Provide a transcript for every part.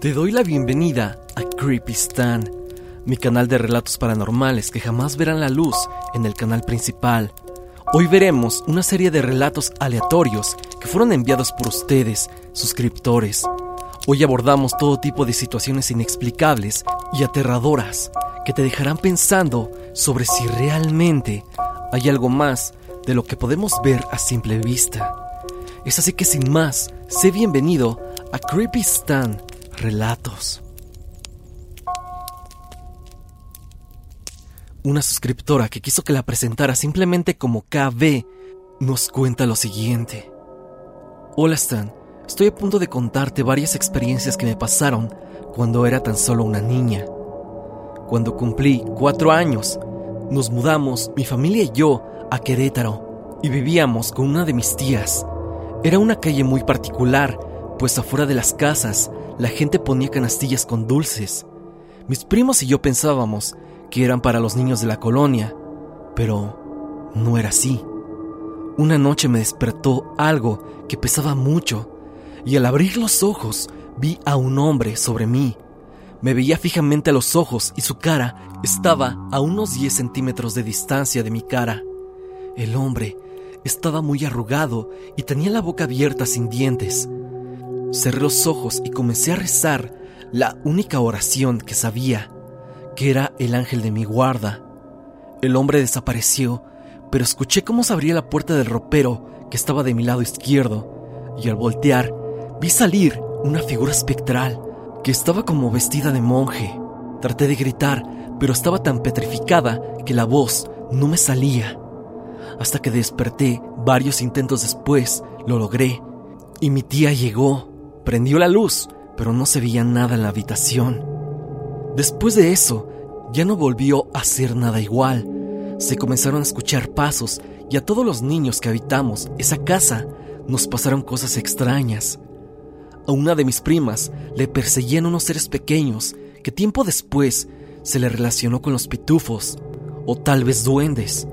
Te doy la bienvenida a Creepy Stan, mi canal de relatos paranormales que jamás verán la luz en el canal principal. Hoy veremos una serie de relatos aleatorios que fueron enviados por ustedes, suscriptores. Hoy abordamos todo tipo de situaciones inexplicables y aterradoras que te dejarán pensando sobre si realmente hay algo más de lo que podemos ver a simple vista. Es así que sin más, sé bienvenido a Creepy Stan Relatos. Una suscriptora que quiso que la presentara simplemente como KB nos cuenta lo siguiente. Hola Stan, estoy a punto de contarte varias experiencias que me pasaron cuando era tan solo una niña. Cuando cumplí cuatro años, nos mudamos, mi familia y yo, a Querétaro y vivíamos con una de mis tías. Era una calle muy particular, pues afuera de las casas la gente ponía canastillas con dulces. Mis primos y yo pensábamos que eran para los niños de la colonia, pero no era así. Una noche me despertó algo que pesaba mucho y al abrir los ojos vi a un hombre sobre mí. Me veía fijamente a los ojos y su cara estaba a unos 10 centímetros de distancia de mi cara. El hombre estaba muy arrugado y tenía la boca abierta sin dientes. Cerré los ojos y comencé a rezar la única oración que sabía, que era el ángel de mi guarda. El hombre desapareció, pero escuché cómo se abría la puerta del ropero que estaba de mi lado izquierdo, y al voltear vi salir una figura espectral que estaba como vestida de monje. Traté de gritar, pero estaba tan petrificada que la voz no me salía. Hasta que desperté varios intentos después, lo logré, y mi tía llegó. Prendió la luz, pero no se veía nada en la habitación. Después de eso, ya no volvió a ser nada igual. Se comenzaron a escuchar pasos y a todos los niños que habitamos esa casa nos pasaron cosas extrañas. A una de mis primas le perseguían unos seres pequeños que tiempo después se le relacionó con los pitufos o tal vez duendes.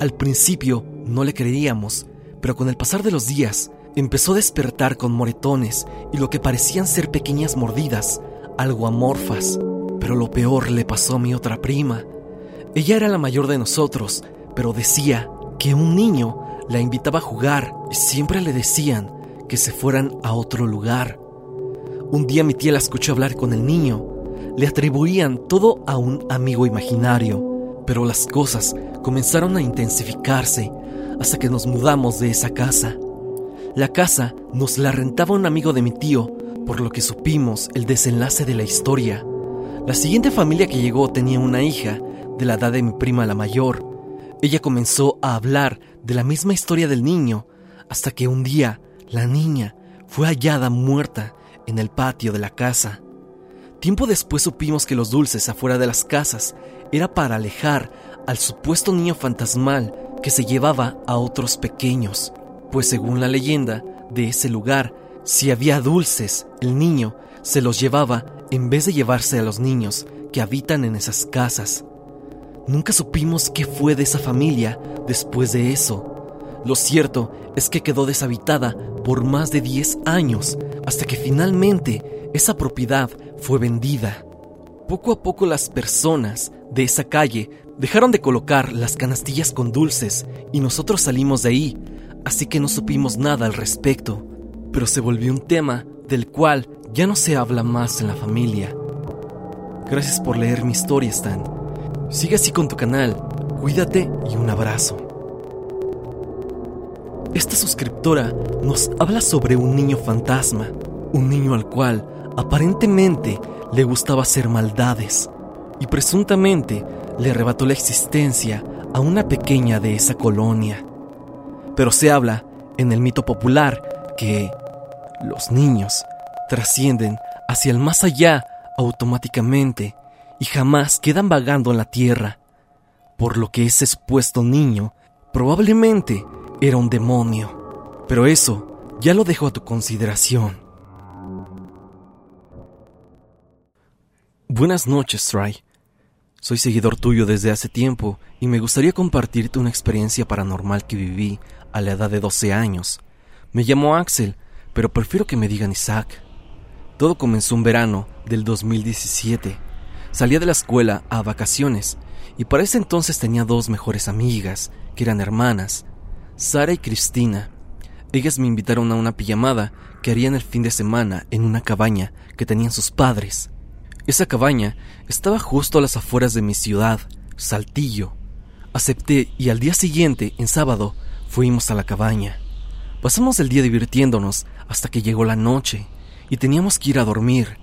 Al principio no le creíamos, pero con el pasar de los días Empezó a despertar con moretones y lo que parecían ser pequeñas mordidas, algo amorfas. Pero lo peor le pasó a mi otra prima. Ella era la mayor de nosotros, pero decía que un niño la invitaba a jugar y siempre le decían que se fueran a otro lugar. Un día mi tía la escuchó hablar con el niño. Le atribuían todo a un amigo imaginario, pero las cosas comenzaron a intensificarse hasta que nos mudamos de esa casa. La casa nos la rentaba un amigo de mi tío, por lo que supimos el desenlace de la historia. La siguiente familia que llegó tenía una hija, de la edad de mi prima la mayor. Ella comenzó a hablar de la misma historia del niño, hasta que un día la niña fue hallada muerta en el patio de la casa. Tiempo después supimos que los dulces afuera de las casas era para alejar al supuesto niño fantasmal que se llevaba a otros pequeños pues según la leyenda de ese lugar, si había dulces, el niño se los llevaba en vez de llevarse a los niños que habitan en esas casas. Nunca supimos qué fue de esa familia después de eso. Lo cierto es que quedó deshabitada por más de 10 años hasta que finalmente esa propiedad fue vendida. Poco a poco las personas de esa calle dejaron de colocar las canastillas con dulces y nosotros salimos de ahí así que no supimos nada al respecto, pero se volvió un tema del cual ya no se habla más en la familia. Gracias por leer mi historia, Stan. Sigue así con tu canal, cuídate y un abrazo. Esta suscriptora nos habla sobre un niño fantasma, un niño al cual aparentemente le gustaba hacer maldades y presuntamente le arrebató la existencia a una pequeña de esa colonia pero se habla en el mito popular que los niños trascienden hacia el más allá automáticamente y jamás quedan vagando en la tierra, por lo que ese supuesto niño probablemente era un demonio. Pero eso ya lo dejo a tu consideración. Buenas noches, Try. Soy seguidor tuyo desde hace tiempo y me gustaría compartirte una experiencia paranormal que viví a la edad de 12 años. Me llamo Axel, pero prefiero que me digan Isaac. Todo comenzó un verano del 2017. Salía de la escuela a vacaciones y para ese entonces tenía dos mejores amigas, que eran hermanas, Sara y Cristina. Ellas me invitaron a una pijamada que harían el fin de semana en una cabaña que tenían sus padres. Esa cabaña estaba justo a las afueras de mi ciudad, Saltillo. Acepté y al día siguiente, en sábado, fuimos a la cabaña. Pasamos el día divirtiéndonos hasta que llegó la noche y teníamos que ir a dormir.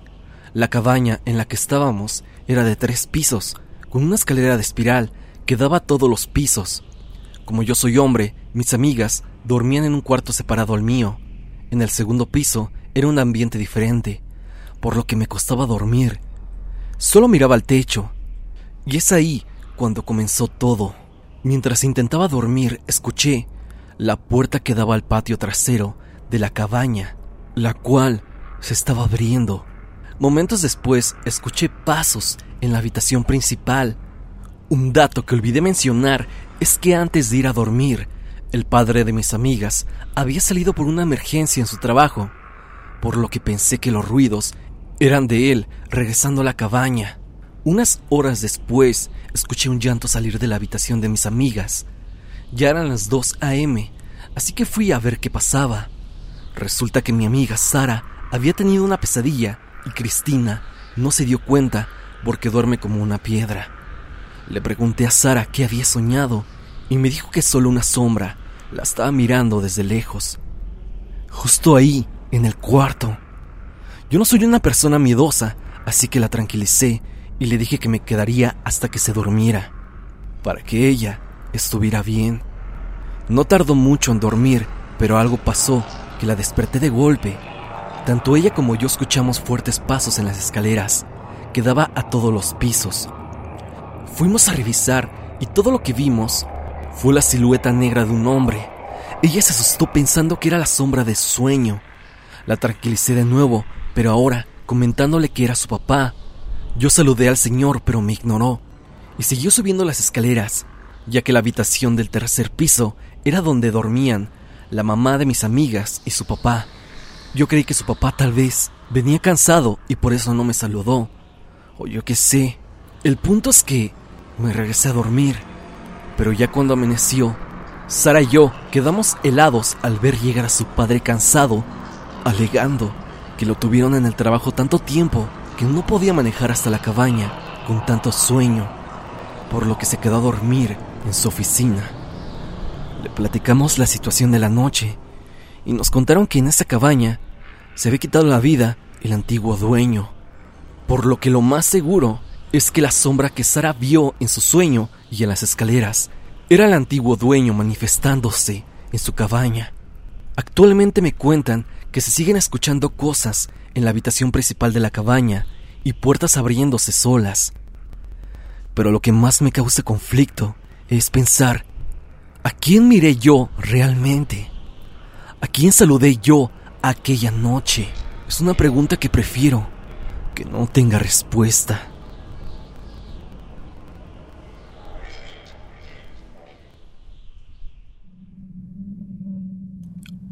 La cabaña en la que estábamos era de tres pisos, con una escalera de espiral que daba a todos los pisos. Como yo soy hombre, mis amigas dormían en un cuarto separado al mío. En el segundo piso era un ambiente diferente, por lo que me costaba dormir. Solo miraba al techo. Y es ahí cuando comenzó todo. Mientras intentaba dormir, escuché la puerta que daba al patio trasero de la cabaña, la cual se estaba abriendo. Momentos después escuché pasos en la habitación principal. Un dato que olvidé mencionar es que antes de ir a dormir, el padre de mis amigas había salido por una emergencia en su trabajo, por lo que pensé que los ruidos eran de él regresando a la cabaña. Unas horas después escuché un llanto salir de la habitación de mis amigas. Ya eran las 2 a.m., así que fui a ver qué pasaba. Resulta que mi amiga Sara había tenido una pesadilla y Cristina no se dio cuenta porque duerme como una piedra. Le pregunté a Sara qué había soñado y me dijo que solo una sombra la estaba mirando desde lejos. Justo ahí, en el cuarto. Yo no soy una persona miedosa, así que la tranquilicé y le dije que me quedaría hasta que se durmiera, para que ella estuviera bien. No tardó mucho en dormir, pero algo pasó que la desperté de golpe. Tanto ella como yo escuchamos fuertes pasos en las escaleras, que daba a todos los pisos. Fuimos a revisar y todo lo que vimos fue la silueta negra de un hombre. Ella se asustó pensando que era la sombra de sueño. La tranquilicé de nuevo, pero ahora comentándole que era su papá. Yo saludé al señor, pero me ignoró, y siguió subiendo las escaleras, ya que la habitación del tercer piso era donde dormían la mamá de mis amigas y su papá. Yo creí que su papá tal vez venía cansado y por eso no me saludó. O yo qué sé. El punto es que me regresé a dormir. Pero ya cuando amaneció, Sara y yo quedamos helados al ver llegar a su padre cansado, alegando que lo tuvieron en el trabajo tanto tiempo que no podía manejar hasta la cabaña con tanto sueño, por lo que se quedó a dormir en su oficina. Le platicamos la situación de la noche y nos contaron que en esa cabaña se había quitado la vida el antiguo dueño, por lo que lo más seguro es que la sombra que Sara vio en su sueño y en las escaleras era el antiguo dueño manifestándose en su cabaña. Actualmente me cuentan que se siguen escuchando cosas en la habitación principal de la cabaña y puertas abriéndose solas. Pero lo que más me causa conflicto es pensar ¿A quién miré yo realmente? ¿A quién saludé yo aquella noche? Es una pregunta que prefiero que no tenga respuesta.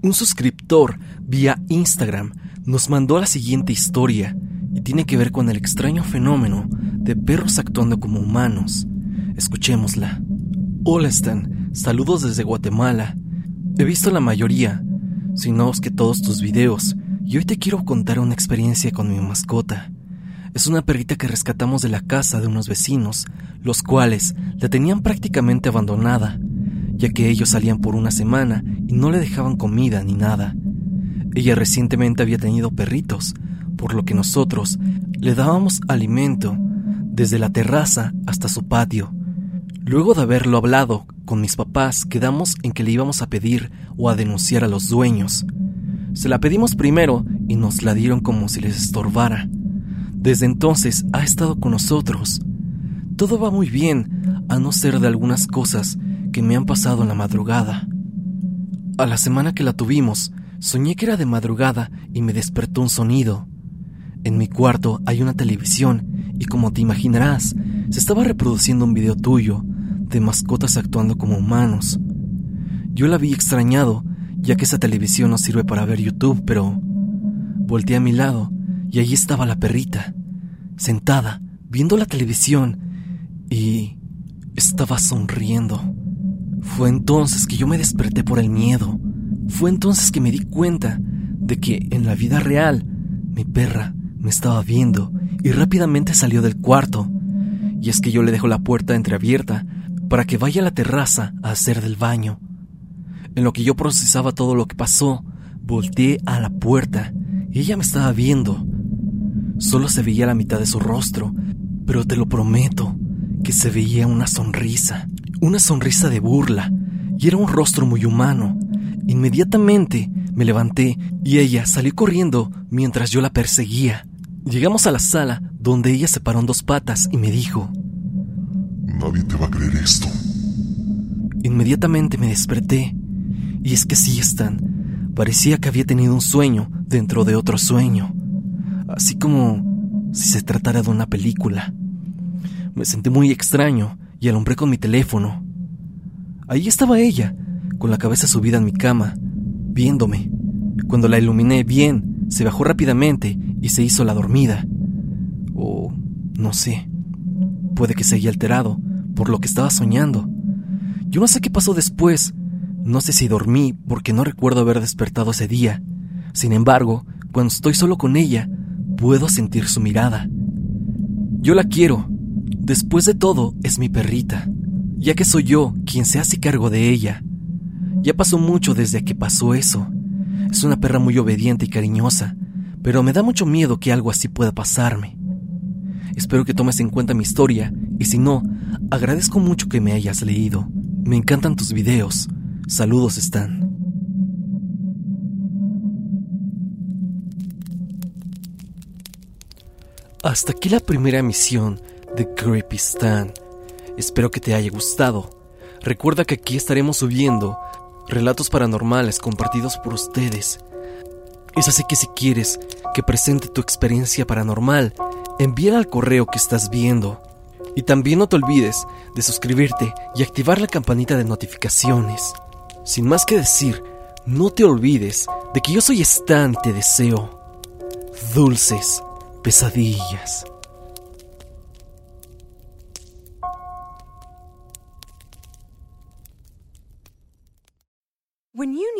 Un suscriptor vía Instagram nos mandó la siguiente historia y tiene que ver con el extraño fenómeno de perros actuando como humanos. Escuchémosla. Hola Stan, Saludos desde Guatemala. He visto la mayoría, si no es que todos tus videos, y hoy te quiero contar una experiencia con mi mascota. Es una perrita que rescatamos de la casa de unos vecinos, los cuales la tenían prácticamente abandonada, ya que ellos salían por una semana y no le dejaban comida ni nada. Ella recientemente había tenido perritos, por lo que nosotros le dábamos alimento desde la terraza hasta su patio. Luego de haberlo hablado con mis papás quedamos en que le íbamos a pedir o a denunciar a los dueños. Se la pedimos primero y nos la dieron como si les estorbara. Desde entonces ha estado con nosotros. Todo va muy bien, a no ser de algunas cosas que me han pasado en la madrugada. A la semana que la tuvimos, soñé que era de madrugada y me despertó un sonido. En mi cuarto hay una televisión y como te imaginarás, se estaba reproduciendo un video tuyo de mascotas actuando como humanos. Yo la vi extrañado, ya que esa televisión no sirve para ver YouTube, pero volteé a mi lado y allí estaba la perrita, sentada, viendo la televisión, y estaba sonriendo. Fue entonces que yo me desperté por el miedo. Fue entonces que me di cuenta de que en la vida real mi perra me estaba viendo y rápidamente salió del cuarto. Y es que yo le dejo la puerta entreabierta para que vaya a la terraza a hacer del baño. En lo que yo procesaba todo lo que pasó, volteé a la puerta y ella me estaba viendo. Solo se veía la mitad de su rostro, pero te lo prometo que se veía una sonrisa, una sonrisa de burla, y era un rostro muy humano. Inmediatamente me levanté y ella salió corriendo mientras yo la perseguía. Llegamos a la sala donde ella se paró en dos patas y me dijo, Nadie te va a creer esto. Inmediatamente me desperté. Y es que sí, Stan. Parecía que había tenido un sueño dentro de otro sueño. Así como si se tratara de una película. Me sentí muy extraño y alumbré con mi teléfono. Ahí estaba ella, con la cabeza subida en mi cama, viéndome. Cuando la iluminé bien, se bajó rápidamente y se hizo la dormida. O no sé. Puede que seguía alterado por lo que estaba soñando. Yo no sé qué pasó después. No sé si dormí porque no recuerdo haber despertado ese día. Sin embargo, cuando estoy solo con ella, puedo sentir su mirada. Yo la quiero. Después de todo, es mi perrita, ya que soy yo quien se hace cargo de ella. Ya pasó mucho desde que pasó eso. Es una perra muy obediente y cariñosa, pero me da mucho miedo que algo así pueda pasarme. Espero que tomes en cuenta mi historia y si no, agradezco mucho que me hayas leído. Me encantan tus videos. Saludos, Stan. Hasta aquí la primera emisión de Creepy Stan. Espero que te haya gustado. Recuerda que aquí estaremos subiendo relatos paranormales compartidos por ustedes. Es así que si quieres que presente tu experiencia paranormal, envíala al correo que estás viendo. Y también no te olvides de suscribirte y activar la campanita de notificaciones. Sin más que decir, no te olvides de que yo soy Stan te deseo dulces pesadillas.